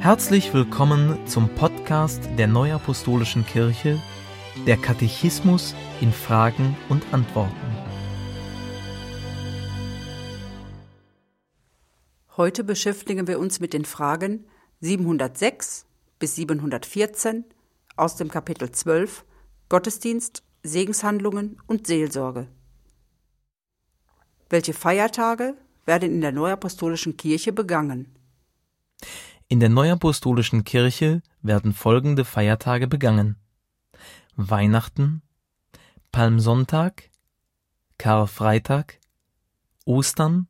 Herzlich willkommen zum Podcast der Neuapostolischen Kirche, der Katechismus in Fragen und Antworten. Heute beschäftigen wir uns mit den Fragen 706 bis 714 aus dem Kapitel 12 Gottesdienst, Segenshandlungen und Seelsorge. Welche Feiertage werden in der Neuapostolischen Kirche begangen? In der Neuapostolischen Kirche werden folgende Feiertage begangen: Weihnachten, Palmsonntag, Karfreitag, Ostern,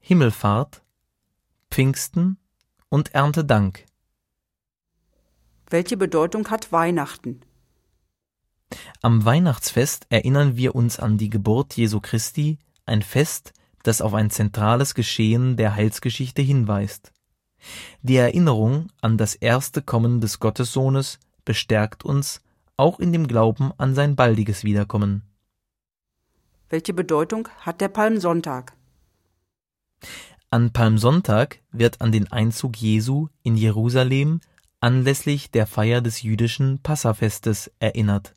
Himmelfahrt, Pfingsten und Erntedank. Welche Bedeutung hat Weihnachten? Am Weihnachtsfest erinnern wir uns an die Geburt Jesu Christi, ein Fest, das auf ein zentrales Geschehen der Heilsgeschichte hinweist. Die Erinnerung an das erste Kommen des Gottessohnes bestärkt uns auch in dem Glauben an sein baldiges Wiederkommen. Welche Bedeutung hat der Palmsonntag? An Palmsonntag wird an den Einzug Jesu in Jerusalem anlässlich der Feier des jüdischen Passafestes erinnert.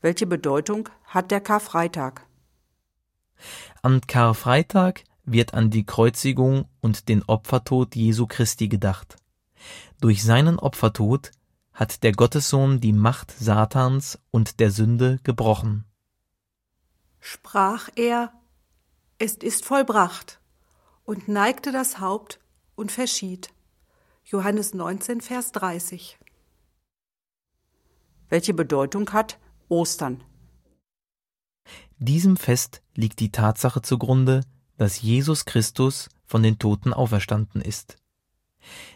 Welche Bedeutung hat der Karfreitag? Am Karfreitag wird an die Kreuzigung und den Opfertod Jesu Christi gedacht. Durch seinen Opfertod hat der Gottessohn die Macht Satans und der Sünde gebrochen. Sprach er, es ist vollbracht, und neigte das Haupt und verschied. Johannes 19, Vers 30. Welche Bedeutung hat Ostern? Diesem Fest liegt die Tatsache zugrunde, dass Jesus Christus von den Toten auferstanden ist.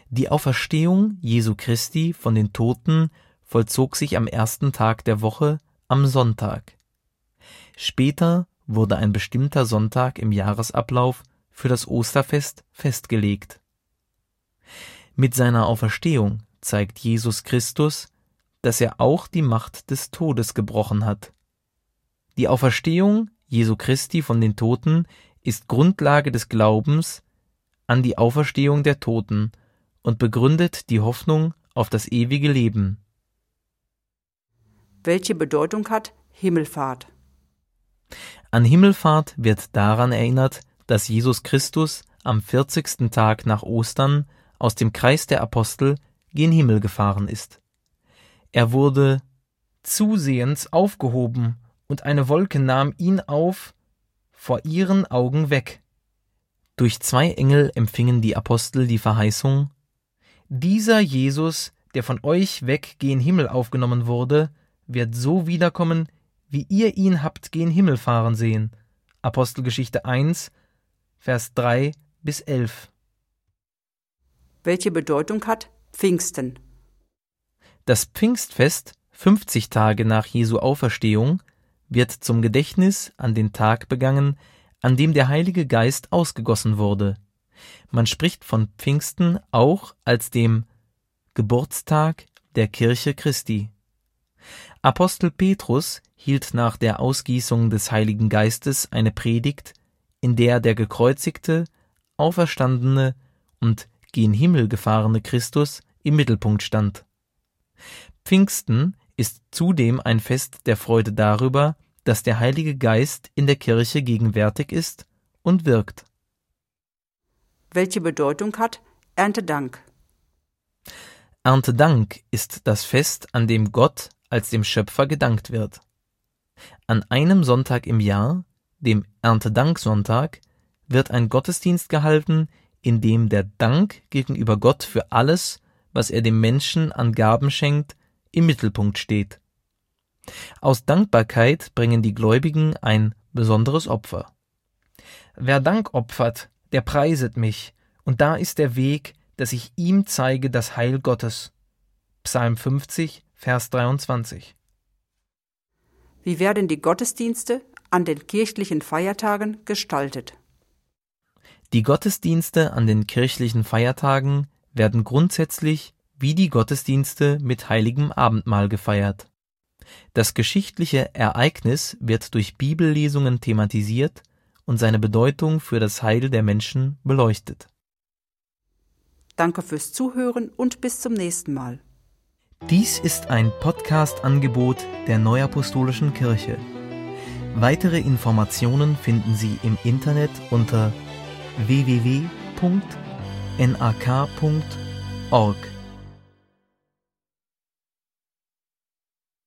Die Auferstehung Jesu Christi von den Toten vollzog sich am ersten Tag der Woche, am Sonntag. Später wurde ein bestimmter Sonntag im Jahresablauf für das Osterfest festgelegt. Mit seiner Auferstehung zeigt Jesus Christus, dass er auch die Macht des Todes gebrochen hat. Die Auferstehung Jesu Christi von den Toten ist Grundlage des Glaubens an die Auferstehung der Toten und begründet die Hoffnung auf das ewige Leben. Welche Bedeutung hat Himmelfahrt? An Himmelfahrt wird daran erinnert, dass Jesus Christus am 40. Tag nach Ostern aus dem Kreis der Apostel gen Himmel gefahren ist. Er wurde zusehends aufgehoben, und eine Wolke nahm ihn auf vor ihren Augen weg. Durch zwei Engel empfingen die Apostel die Verheißung Dieser Jesus, der von euch weg gen Himmel aufgenommen wurde, wird so wiederkommen, wie ihr ihn habt gen Himmel fahren sehen. Apostelgeschichte 1, Vers 3 bis 11. Welche Bedeutung hat Pfingsten? Das Pfingstfest, 50 Tage nach Jesu Auferstehung, wird zum Gedächtnis an den Tag begangen, an dem der Heilige Geist ausgegossen wurde. Man spricht von Pfingsten auch als dem Geburtstag der Kirche Christi. Apostel Petrus hielt nach der Ausgießung des Heiligen Geistes eine Predigt, in der der gekreuzigte, auferstandene und gen Himmel gefahrene Christus im Mittelpunkt stand. Pfingsten ist zudem ein Fest der Freude darüber, dass der Heilige Geist in der Kirche gegenwärtig ist und wirkt. Welche Bedeutung hat Erntedank? Erntedank ist das Fest, an dem Gott als dem Schöpfer gedankt wird. An einem Sonntag im Jahr, dem Erntedanksonntag, wird ein Gottesdienst gehalten, in dem der Dank gegenüber Gott für alles, was er dem Menschen an Gaben schenkt, im Mittelpunkt steht. Aus Dankbarkeit bringen die Gläubigen ein besonderes Opfer. Wer Dank opfert, der preiset mich, und da ist der Weg, dass ich ihm zeige das Heil Gottes. Psalm 50, Vers 23. Wie werden die Gottesdienste an den kirchlichen Feiertagen gestaltet? Die Gottesdienste an den kirchlichen Feiertagen werden grundsätzlich wie die Gottesdienste mit heiligem Abendmahl gefeiert. Das geschichtliche Ereignis wird durch Bibellesungen thematisiert und seine Bedeutung für das Heil der Menschen beleuchtet. Danke fürs Zuhören und bis zum nächsten Mal. Dies ist ein Podcast-Angebot der Neuapostolischen Kirche. Weitere Informationen finden Sie im Internet unter www.nak.org.